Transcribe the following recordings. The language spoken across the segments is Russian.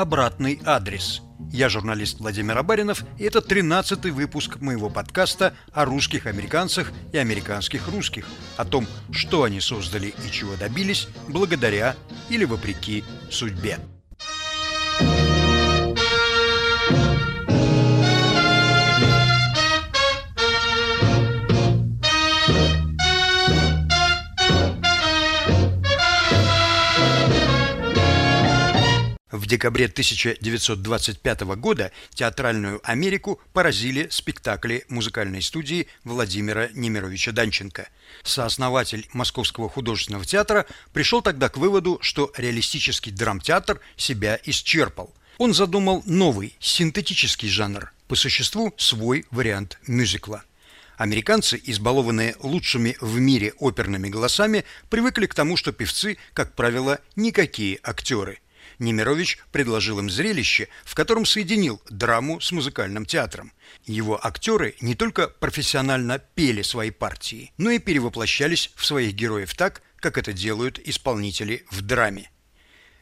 «Обратный адрес». Я журналист Владимир Абаринов, и это 13-й выпуск моего подкаста о русских американцах и американских русских, о том, что они создали и чего добились благодаря или вопреки судьбе. Декабре 1925 года театральную Америку поразили спектакли музыкальной студии Владимира Немировича Данченко. Сооснователь Московского художественного театра пришел тогда к выводу, что реалистический драмтеатр себя исчерпал. Он задумал новый, синтетический жанр, по существу свой вариант мюзикла. Американцы, избалованные лучшими в мире оперными голосами, привыкли к тому, что певцы, как правило, никакие актеры – Немирович предложил им зрелище, в котором соединил драму с музыкальным театром. Его актеры не только профессионально пели свои партии, но и перевоплощались в своих героев так, как это делают исполнители в драме.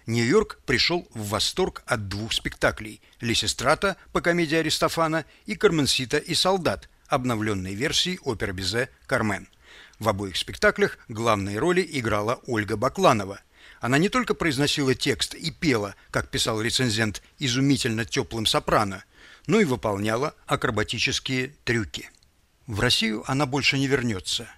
Нью-Йорк пришел в восторг от двух спектаклей «Лисистрата» по комедии Аристофана и «Карменсита и солдат» обновленной версии оперы Бизе «Кармен». В обоих спектаклях главные роли играла Ольга Бакланова – она не только произносила текст и пела, как писал рецензент, изумительно теплым сопрано, но и выполняла акробатические трюки. В Россию она больше не вернется.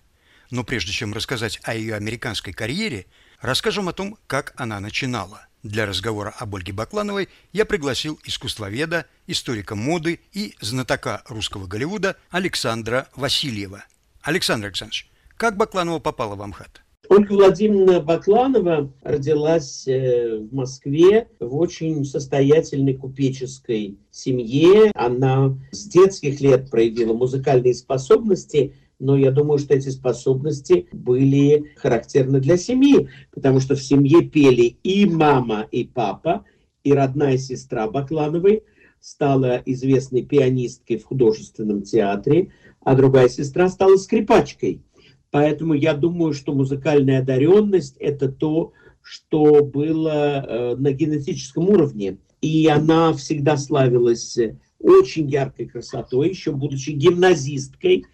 Но прежде чем рассказать о ее американской карьере, расскажем о том, как она начинала. Для разговора об Ольге Баклановой я пригласил искусствоведа, историка моды и знатока русского Голливуда Александра Васильева. Александр Александрович, как Бакланова попала в Амхат? Ольга Владимировна Бакланова родилась э, в Москве в очень состоятельной купеческой семье. Она с детских лет проявила музыкальные способности, но я думаю, что эти способности были характерны для семьи, потому что в семье пели и мама, и папа, и родная сестра Баклановой стала известной пианисткой в художественном театре, а другая сестра стала скрипачкой. Поэтому я думаю, что музыкальная одаренность – это то, что было э, на генетическом уровне. И она всегда славилась очень яркой красотой, еще будучи гимназисткой.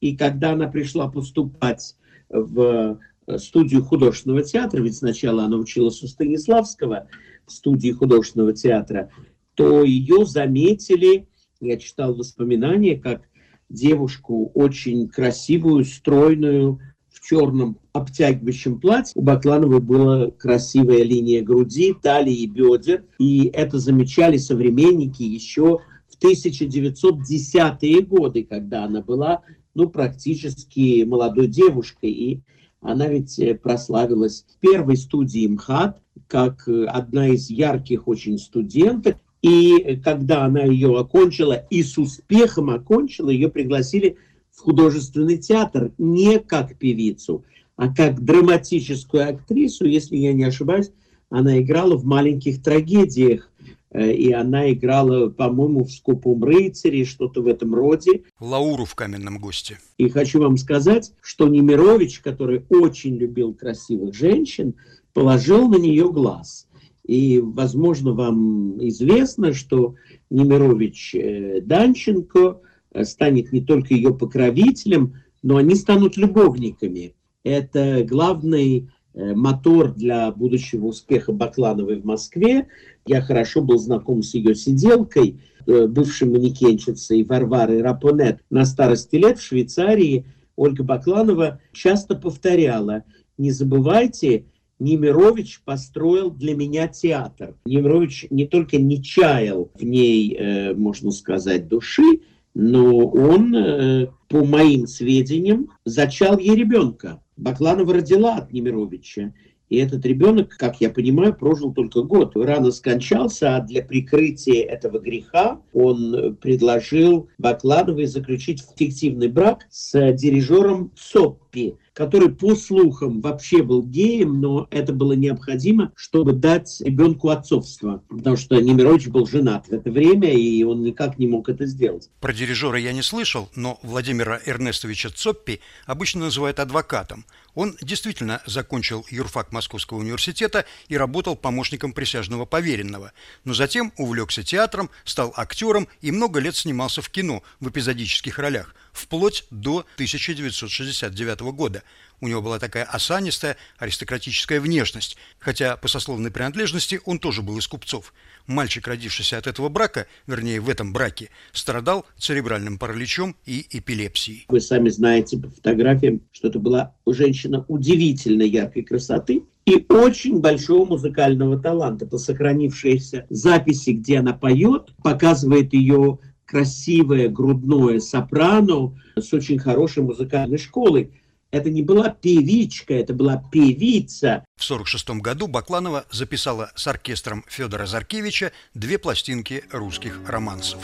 И когда она пришла поступать в э, студию художественного театра, ведь сначала она училась у Станиславского в студии художественного театра, то ее заметили, я читал воспоминания, как девушку очень красивую, стройную, в черном обтягивающем платье. У Баклановой была красивая линия груди, талии и бедер. И это замечали современники еще в 1910-е годы, когда она была ну, практически молодой девушкой. И она ведь э, прославилась в первой студии МХАТ, как э, одна из ярких очень студенток. И когда она ее окончила, и с успехом окончила, ее пригласили в художественный театр не как певицу, а как драматическую актрису, если я не ошибаюсь, она играла в маленьких трагедиях, э, и она играла, по-моему, в «Скупом рыцаре», что-то в этом роде. Лауру в «Каменном госте». И хочу вам сказать, что Немирович, который очень любил красивых женщин, положил на нее глаз – и, возможно, вам известно, что Немирович э, Данченко э, станет не только ее покровителем, но они станут любовниками. Это главный э, мотор для будущего успеха Баклановой в Москве. Я хорошо был знаком с ее сиделкой, бывшей манекенщицей Варварой Рапонет. На старости лет в Швейцарии Ольга Бакланова часто повторяла, не забывайте, Немирович построил для меня театр. Немирович не только не чаял в ней, э, можно сказать, души, но он, э, по моим сведениям, зачал ей ребенка. Бакланова родила от Немировича. И этот ребенок, как я понимаю, прожил только год. Рано скончался, а для прикрытия этого греха он предложил Баклановой заключить фиктивный брак с дирижером Цоппи, который, по слухам, вообще был геем, но это было необходимо, чтобы дать ребенку отцовство, потому что Немирович был женат в это время, и он никак не мог это сделать. Про дирижера я не слышал, но Владимира Эрнестовича Цоппи обычно называют адвокатом. Он действительно закончил юрфак Московского университета и работал помощником присяжного поверенного, но затем увлекся театром, стал актером и много лет снимался в кино в эпизодических ролях, вплоть до 1969 года. У него была такая осанистая аристократическая внешность, хотя по сословной принадлежности он тоже был из купцов. Мальчик, родившийся от этого брака, вернее в этом браке, страдал церебральным параличом и эпилепсией. Вы сами знаете по фотографиям, что это была женщина удивительно яркой красоты, и очень большого музыкального таланта. По сохранившейся записи, где она поет, показывает ее красивое грудное сопрано с очень хорошей музыкальной школой. Это не была певичка, это была певица. В 1946 году Бакланова записала с оркестром Федора Заркевича две пластинки русских романсов.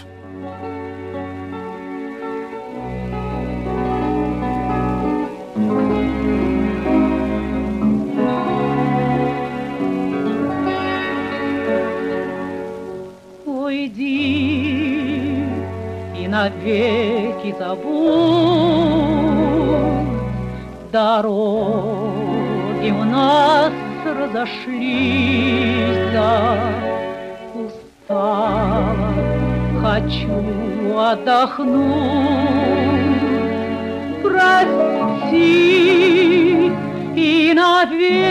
Уйди навеки забудь дороги у нас разошлись, да устала, хочу отдохнуть. Прости и навеки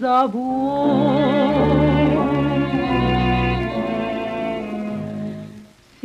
забудь.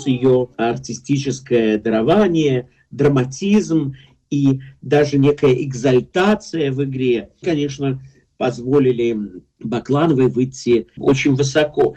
плюс ее артистическое дарование, драматизм и даже некая экзальтация в игре, конечно, позволили Баклановой выйти очень высоко.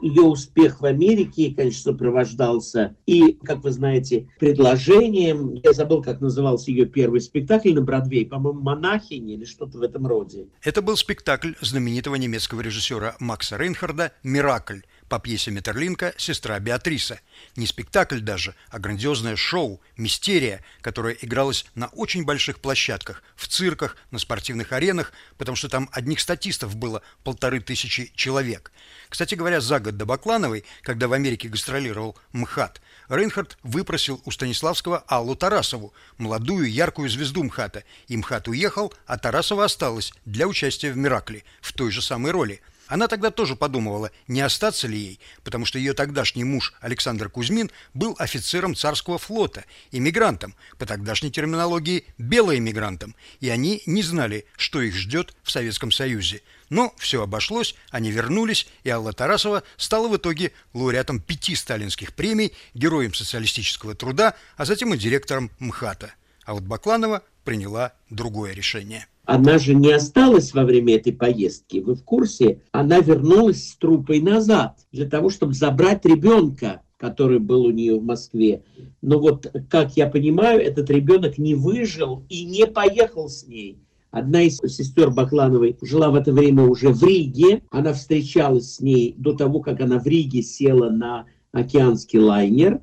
Ее успех в Америке, конечно, сопровождался и, как вы знаете, предложением, я забыл, как назывался ее первый спектакль на Бродвее, по-моему, «Монахини» или что-то в этом роде. Это был спектакль знаменитого немецкого режиссера Макса Рейнхарда «Миракль», по пьесе Метерлинка «Сестра Беатриса». Не спектакль даже, а грандиозное шоу, мистерия, которая игралась на очень больших площадках, в цирках, на спортивных аренах, потому что там одних статистов было полторы тысячи человек. Кстати говоря, за год до Баклановой, когда в Америке гастролировал МХАТ, Рейнхард выпросил у Станиславского Аллу Тарасову, молодую яркую звезду МХАТа, и МХАТ уехал, а Тарасова осталась для участия в «Миракле» в той же самой роли – она тогда тоже подумывала, не остаться ли ей, потому что ее тогдашний муж Александр Кузьмин был офицером царского флота, иммигрантом, по тогдашней терминологии белоэмигрантом, и они не знали, что их ждет в Советском Союзе. Но все обошлось, они вернулись, и Алла Тарасова стала в итоге лауреатом пяти сталинских премий, героем социалистического труда, а затем и директором МХАТа. А вот Бакланова приняла другое решение. Она же не осталась во время этой поездки. Вы в курсе? Она вернулась с трупой назад для того, чтобы забрать ребенка, который был у нее в Москве. Но вот, как я понимаю, этот ребенок не выжил и не поехал с ней. Одна из сестер Баклановой жила в это время уже в Риге. Она встречалась с ней до того, как она в Риге села на океанский лайнер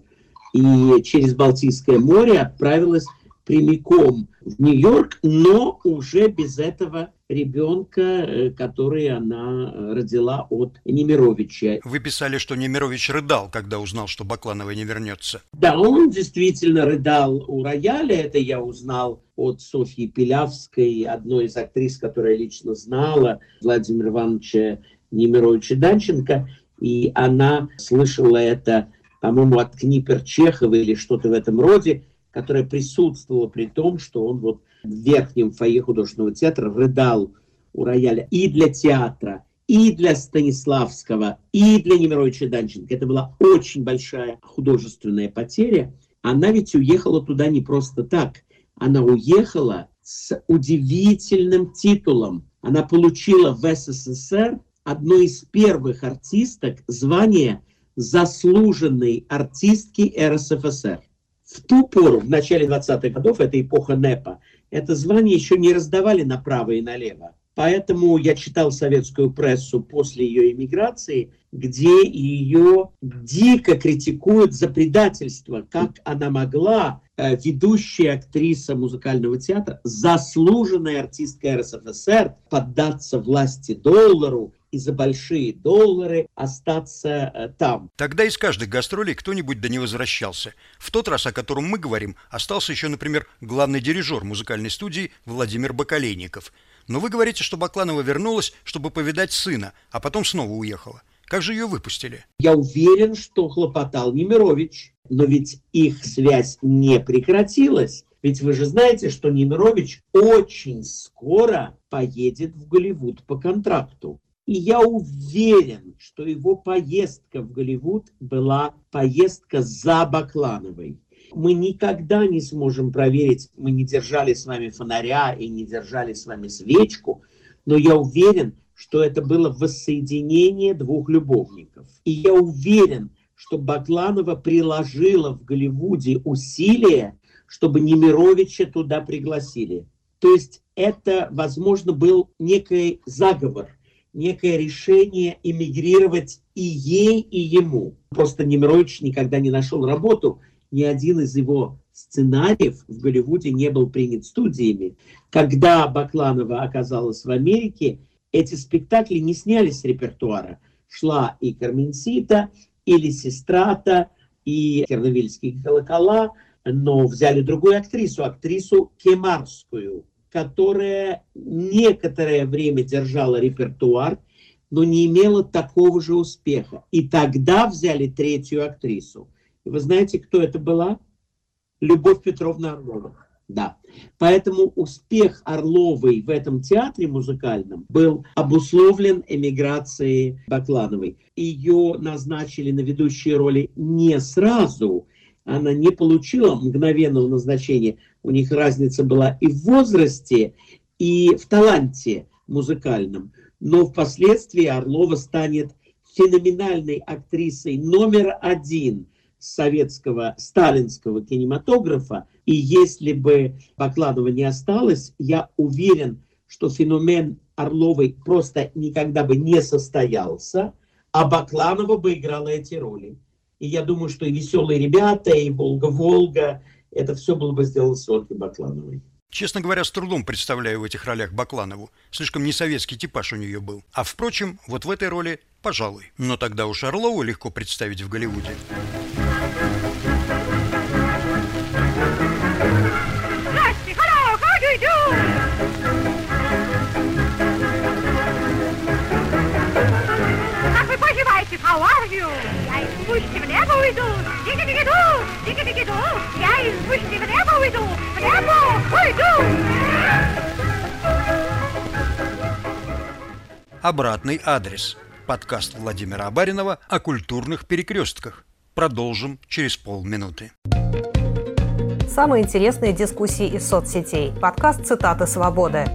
и через Балтийское море отправилась прямиком в Нью-Йорк, но уже без этого ребенка, э, который она родила от Немировича. Вы писали, что Немирович рыдал, когда узнал, что Бакланова не вернется. Да, он действительно рыдал у рояля. Это я узнал от Софьи Пилявской, одной из актрис, которая лично знала Владимира Ивановича Немировича Данченко. И она слышала это, по-моему, от Книпер Чехова или что-то в этом роде которая присутствовала при том, что он вот в верхнем фойе художественного театра рыдал у рояля и для театра, и для Станиславского, и для Немировича Данченко. Это была очень большая художественная потеря. Она ведь уехала туда не просто так. Она уехала с удивительным титулом. Она получила в СССР одной из первых артисток звание заслуженной артистки РСФСР. В ту пору, в начале 20-х годов, это эпоха НЭПа, это звание еще не раздавали направо и налево. Поэтому я читал советскую прессу после ее эмиграции, где ее дико критикуют за предательство, как она могла, э, ведущая актриса музыкального театра, заслуженная артистка РСФСР, поддаться власти доллару и за большие доллары остаться э, там. Тогда из каждых гастролей кто-нибудь до не возвращался. В тот раз, о котором мы говорим, остался еще, например, главный дирижер музыкальной студии Владимир Бакалейников – но вы говорите, что Бакланова вернулась, чтобы повидать сына, а потом снова уехала. Как же ее выпустили? Я уверен, что хлопотал Немирович, но ведь их связь не прекратилась. Ведь вы же знаете, что Немирович очень скоро поедет в Голливуд по контракту. И я уверен, что его поездка в Голливуд была поездка за Баклановой мы никогда не сможем проверить, мы не держали с вами фонаря и не держали с вами свечку, но я уверен, что это было воссоединение двух любовников. И я уверен, что Бакланова приложила в Голливуде усилия, чтобы Немировича туда пригласили. То есть это, возможно, был некий заговор, некое решение эмигрировать и ей, и ему. Просто Немирович никогда не нашел работу, ни один из его сценариев в Голливуде не был принят студиями. Когда Бакланова оказалась в Америке, эти спектакли не снялись с репертуара. Шла и Карменсита, и Лисистрата, и Керновильские колокола, но взяли другую актрису, актрису Кемарскую, которая некоторое время держала репертуар, но не имела такого же успеха. И тогда взяли третью актрису – вы знаете, кто это была? Любовь Петровна Орлова. Да. Поэтому успех Орловой в этом театре музыкальном был обусловлен эмиграцией Баклановой. Ее назначили на ведущие роли не сразу. Она не получила мгновенного назначения. У них разница была и в возрасте, и в таланте музыкальном. Но впоследствии Орлова станет феноменальной актрисой номер один – советского сталинского кинематографа. И если бы Бакладова не осталось, я уверен, что феномен Орловой просто никогда бы не состоялся, а Бакланова бы играла эти роли. И я думаю, что и «Веселые ребята», и «Волга-Волга» это все было бы сделано с Ольгой Баклановой. Честно говоря, с трудом представляю в этих ролях Бакланову. Слишком не советский типаж у нее был. А впрочем, вот в этой роли, пожалуй. Но тогда уж Орлову легко представить в Голливуде. How are you? Я из пущи в небо уйду, диги-диги-ду. Я из пущи в небо уйду, в небо уйду. Обратный адрес. Подкаст Владимира Абаринова о культурных перекрестках. Продолжим через полминуты. Самые интересные дискуссии из соцсетей. Подкаст «Цитаты свободы».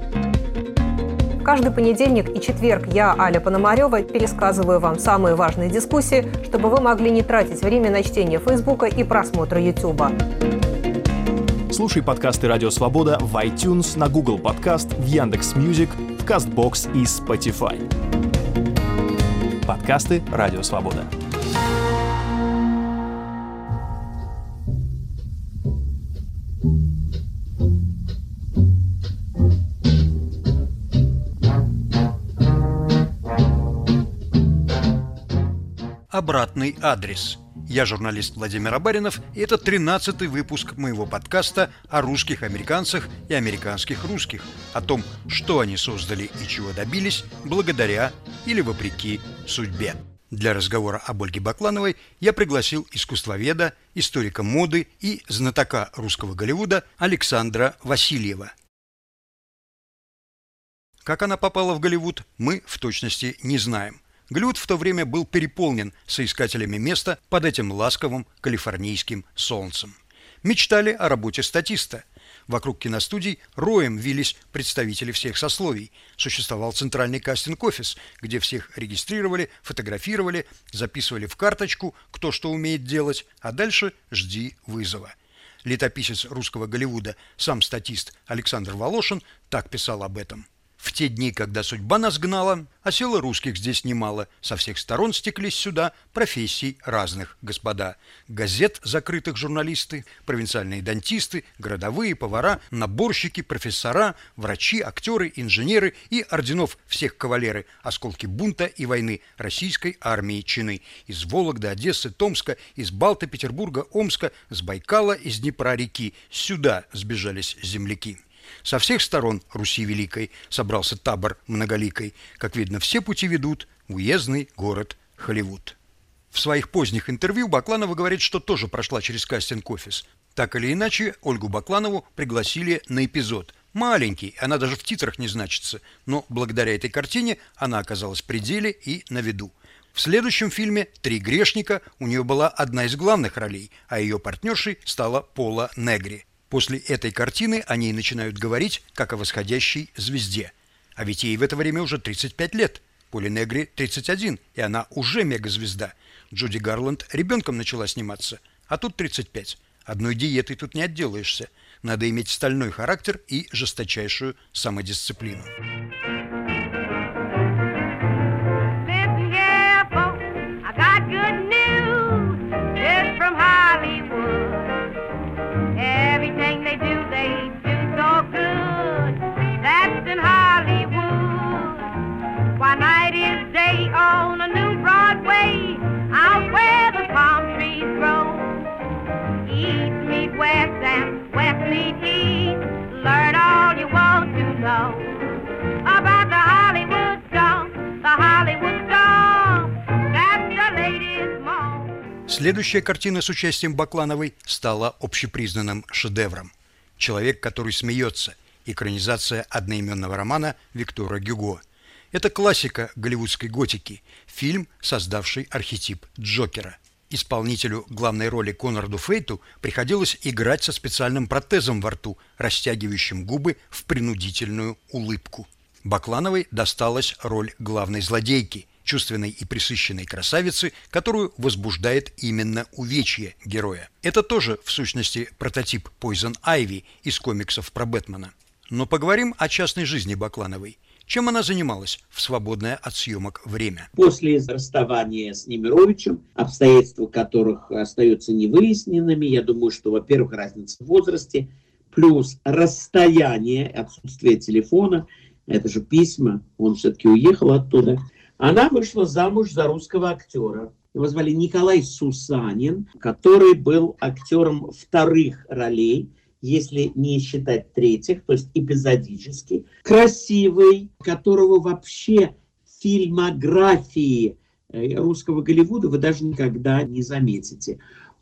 Каждый понедельник и четверг я, Аля Пономарева, пересказываю вам самые важные дискуссии, чтобы вы могли не тратить время на чтение Фейсбука и просмотра Ютуба. Слушай подкасты «Радио Свобода» в iTunes, на Google Podcast, в Яндекс.Music, в Castbox и Spotify. Подкасты «Радио Свобода». Обратный адрес. Я журналист Владимир Абаринов, и это 13-й выпуск моего подкаста о русских американцах и американских русских, о том, что они создали и чего добились благодаря или вопреки судьбе. Для разговора об Ольге Баклановой я пригласил искусствоведа, историка моды и знатока русского Голливуда Александра Васильева – Как она попала в Голливуд, мы в точности не знаем. Голливуд в то время был переполнен соискателями места под этим ласковым калифорнийским солнцем. Мечтали о работе статиста. Вокруг киностудий роем вились представители всех сословий. Существовал центральный кастинг-офис, где всех регистрировали, фотографировали, записывали в карточку, кто что умеет делать, а дальше жди вызова. Летописец русского Голливуда, сам статист Александр Волошин, так писал об этом – в те дни, когда судьба нас гнала, а сила русских здесь немало, со всех сторон стеклись сюда профессий разных, господа. Газет закрытых журналисты, провинциальные дантисты, городовые, повара, наборщики, профессора, врачи, актеры, инженеры и орденов всех кавалеры, осколки бунта и войны российской армии чины. Из Вологды, Одессы, Томска, из Балта, Петербурга, Омска, с Байкала, из Днепра реки. Сюда сбежались земляки. Со всех сторон Руси Великой собрался табор многоликой. Как видно, все пути ведут в уездный город Холливуд. В своих поздних интервью Бакланова говорит, что тоже прошла через кастинг-офис. Так или иначе, Ольгу Бакланову пригласили на эпизод. Маленький, она даже в титрах не значится, но благодаря этой картине она оказалась при деле и на виду. В следующем фильме «Три грешника» у нее была одна из главных ролей, а ее партнершей стала Пола Негри. После этой картины о ней начинают говорить как о восходящей звезде. А ведь ей в это время уже 35 лет. Поле Негри 31, и она уже мегазвезда. Джуди Гарланд ребенком начала сниматься, а тут 35. Одной диетой тут не отделаешься. Надо иметь стальной характер и жесточайшую самодисциплину. Следующая картина с участием Баклановой стала общепризнанным шедевром. «Человек, который смеется» – экранизация одноименного романа Виктора Гюго. Это классика голливудской готики, фильм, создавший архетип Джокера. Исполнителю главной роли Конраду Фейту приходилось играть со специальным протезом во рту, растягивающим губы в принудительную улыбку. Баклановой досталась роль главной злодейки, чувственной и присыщенной красавицы, которую возбуждает именно увечье героя. Это тоже, в сущности, прототип Poison Ivy из комиксов про Бэтмена. Но поговорим о частной жизни Баклановой. Чем она занималась в свободное от съемок время? После расставания с Немировичем, обстоятельства которых остаются невыясненными, я думаю, что, во-первых, разница в возрасте, плюс расстояние, отсутствие телефона, это же письма, он все-таки уехал оттуда. Она вышла замуж за русского актера. Его звали Николай Сусанин, который был актером вторых ролей, если не считать третьих, то есть эпизодически. Красивый, которого вообще фильмографии э, русского Голливуда вы даже никогда не заметите.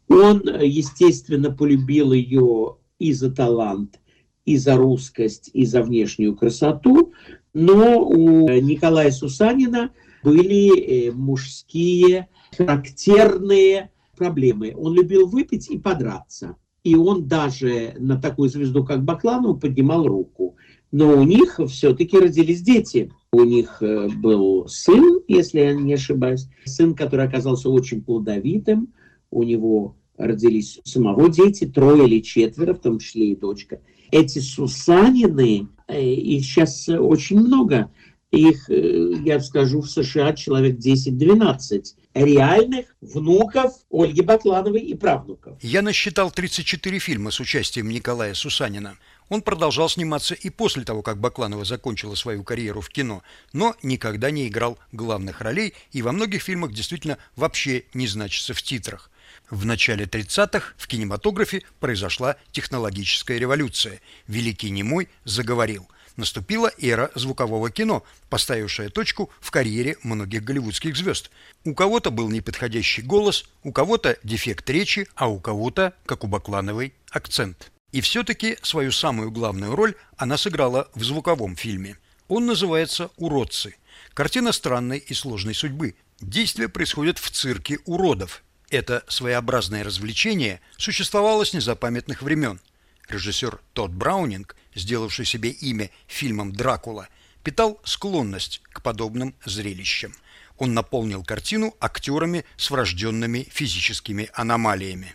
Он, естественно, полюбил ее и за талант, и за русскость, и за внешнюю красоту, но у Николая Сусанина были э, мужские характерные проблемы. Он любил выпить и подраться. И он даже на такую звезду, как Бакланову, поднимал руку. Но у них все-таки родились дети. У них э, был сын, если я не ошибаюсь. Сын, который оказался очень плодовитым. У него родились самого дети, трое или четверо, в том числе и дочка. Эти Сусанины, э, их сейчас очень много. Их, э, я скажу, в США человек 10-12 реальных внуков Ольги Баклановой и правнуков. Я насчитал 34 фильма с участием Николая Сусанина. Он продолжал сниматься и после того, как Бакланова закончила свою карьеру в кино, но никогда не играл главных ролей и во многих фильмах действительно вообще не значится в титрах. В начале 30-х в кинематографе произошла технологическая революция. Великий Немой заговорил. Наступила эра звукового кино, поставившая точку в карьере многих голливудских звезд. У кого-то был неподходящий голос, у кого-то дефект речи, а у кого-то, как у Баклановой, акцент. И все-таки свою самую главную роль она сыграла в звуковом фильме. Он называется «Уродцы». Картина странной и сложной судьбы. Действие происходит в цирке уродов. Это своеобразное развлечение существовало с незапамятных времен. Режиссер Тодд Браунинг, сделавший себе имя фильмом «Дракула», питал склонность к подобным зрелищам. Он наполнил картину актерами с врожденными физическими аномалиями.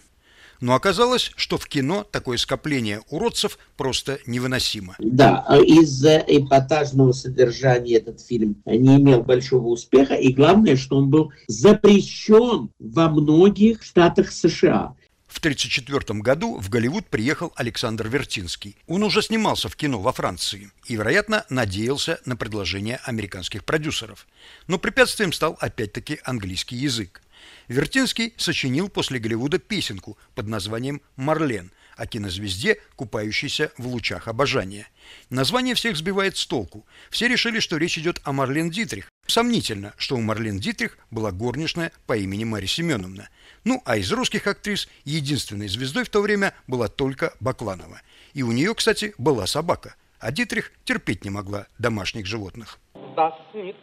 Но оказалось, что в кино такое скопление уродцев просто невыносимо. Да, из-за эпатажного содержания этот фильм не имел большого успеха, и главное, что он был запрещен во многих штатах США. В 1934 году в Голливуд приехал Александр Вертинский. Он уже снимался в кино во Франции и, вероятно, надеялся на предложение американских продюсеров. Но препятствием стал опять-таки английский язык. Вертинский сочинил после Голливуда песенку под названием «Марлен», о кинозвезде, купающейся в лучах обожания. Название всех сбивает с толку. Все решили, что речь идет о Марлен Дитрих. Сомнительно, что у Марлен Дитрих была горничная по имени Мария Семеновна. Ну, а из русских актрис единственной звездой в то время была только Бакланова. И у нее, кстати, была собака. А Дитрих терпеть не могла домашних животных. Вас не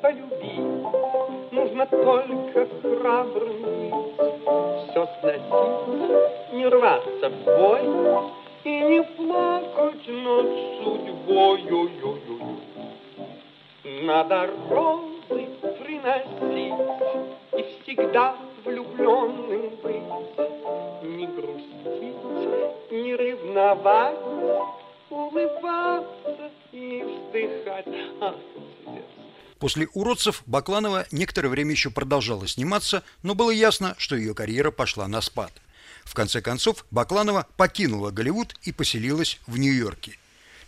полюбить, нужно только храбрым все сносить, не рваться в бой и не плакать над судьбой. Надо розы приносить и всегда влюбленным быть, не грустить, не ревновать, улыбаться и вздыхать. После «Уродцев» Бакланова некоторое время еще продолжала сниматься, но было ясно, что ее карьера пошла на спад. В конце концов, Бакланова покинула Голливуд и поселилась в Нью-Йорке.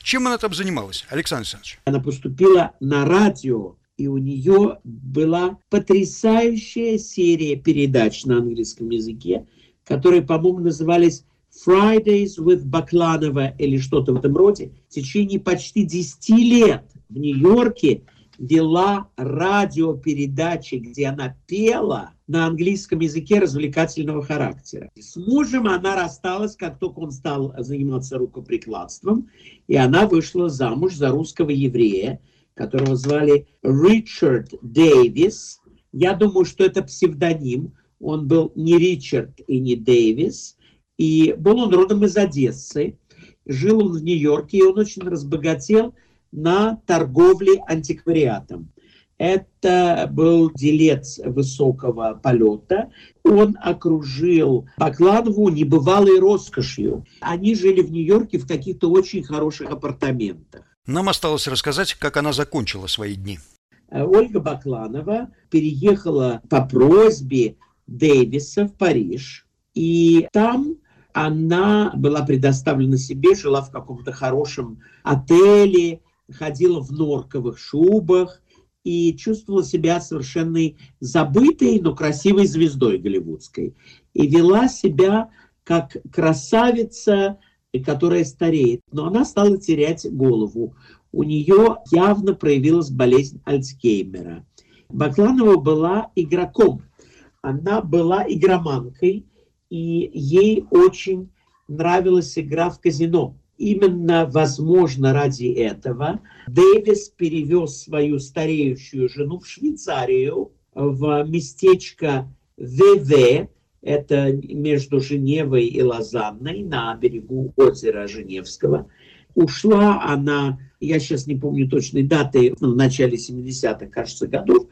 Чем она там занималась, Александр Александрович? Она поступила на радио, и у нее была потрясающая серия передач на английском языке, которые, по-моему, назывались Fridays with Бакланова или что-то в этом роде. В течение почти 10 лет в Нью-Йорке вела радиопередачи, где она пела на английском языке развлекательного характера. С мужем она рассталась, как только он стал заниматься рукоприкладством, и она вышла замуж за русского еврея, которого звали Ричард Дэвис. Я думаю, что это псевдоним. Он был не Ричард и не Дэвис. И был он родом из Одессы. Жил он в Нью-Йорке, и он очень разбогател на торговле антиквариатом. Это был делец высокого полета. Он окружил Бакланову небывалой роскошью. Они жили в Нью-Йорке в каких-то очень хороших апартаментах. Нам осталось рассказать, как она закончила свои дни. Ольга Бакланова переехала по просьбе Дэвиса в Париж. И там она была предоставлена себе, жила в каком-то хорошем отеле, ходила в норковых шубах и чувствовала себя совершенно забытой, но красивой звездой голливудской. И вела себя как красавица, которая стареет. Но она стала терять голову. У нее явно проявилась болезнь Альцгеймера. Бакланова была игроком. Она была игроманкой, и ей очень нравилась игра в казино. Именно, возможно, ради этого Дэвис перевез свою стареющую жену в Швейцарию, в местечко ВВ, это между Женевой и Лозанной, на берегу озера Женевского. Ушла она, я сейчас не помню точной даты, в начале 70-х, кажется, годов,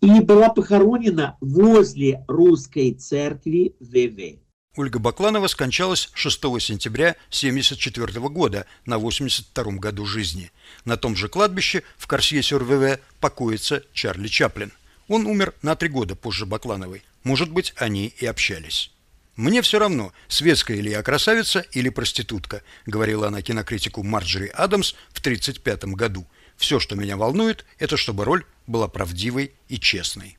и была похоронена возле русской церкви ВВ. Ольга Бакланова скончалась 6 сентября 1974 года на 82 году жизни. На том же кладбище в Корсье-Сюр-ВВ покоится Чарли Чаплин. Он умер на три года позже Баклановой. Может быть, они и общались. «Мне все равно, светская ли я красавица или проститутка», говорила она кинокритику Марджери Адамс в 1935 году. «Все, что меня волнует, это чтобы роль была правдивой и честной».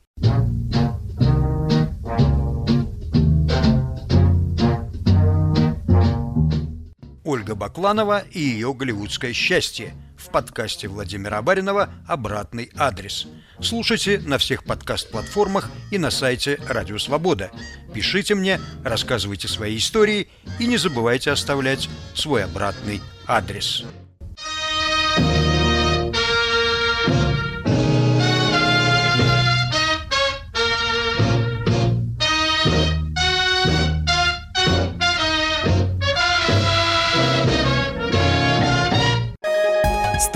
Ольга Бакланова и ее голливудское счастье в подкасте Владимира Баринова «Обратный адрес». Слушайте на всех подкаст-платформах и на сайте Радио Свобода. Пишите мне, рассказывайте свои истории и не забывайте оставлять свой обратный адрес.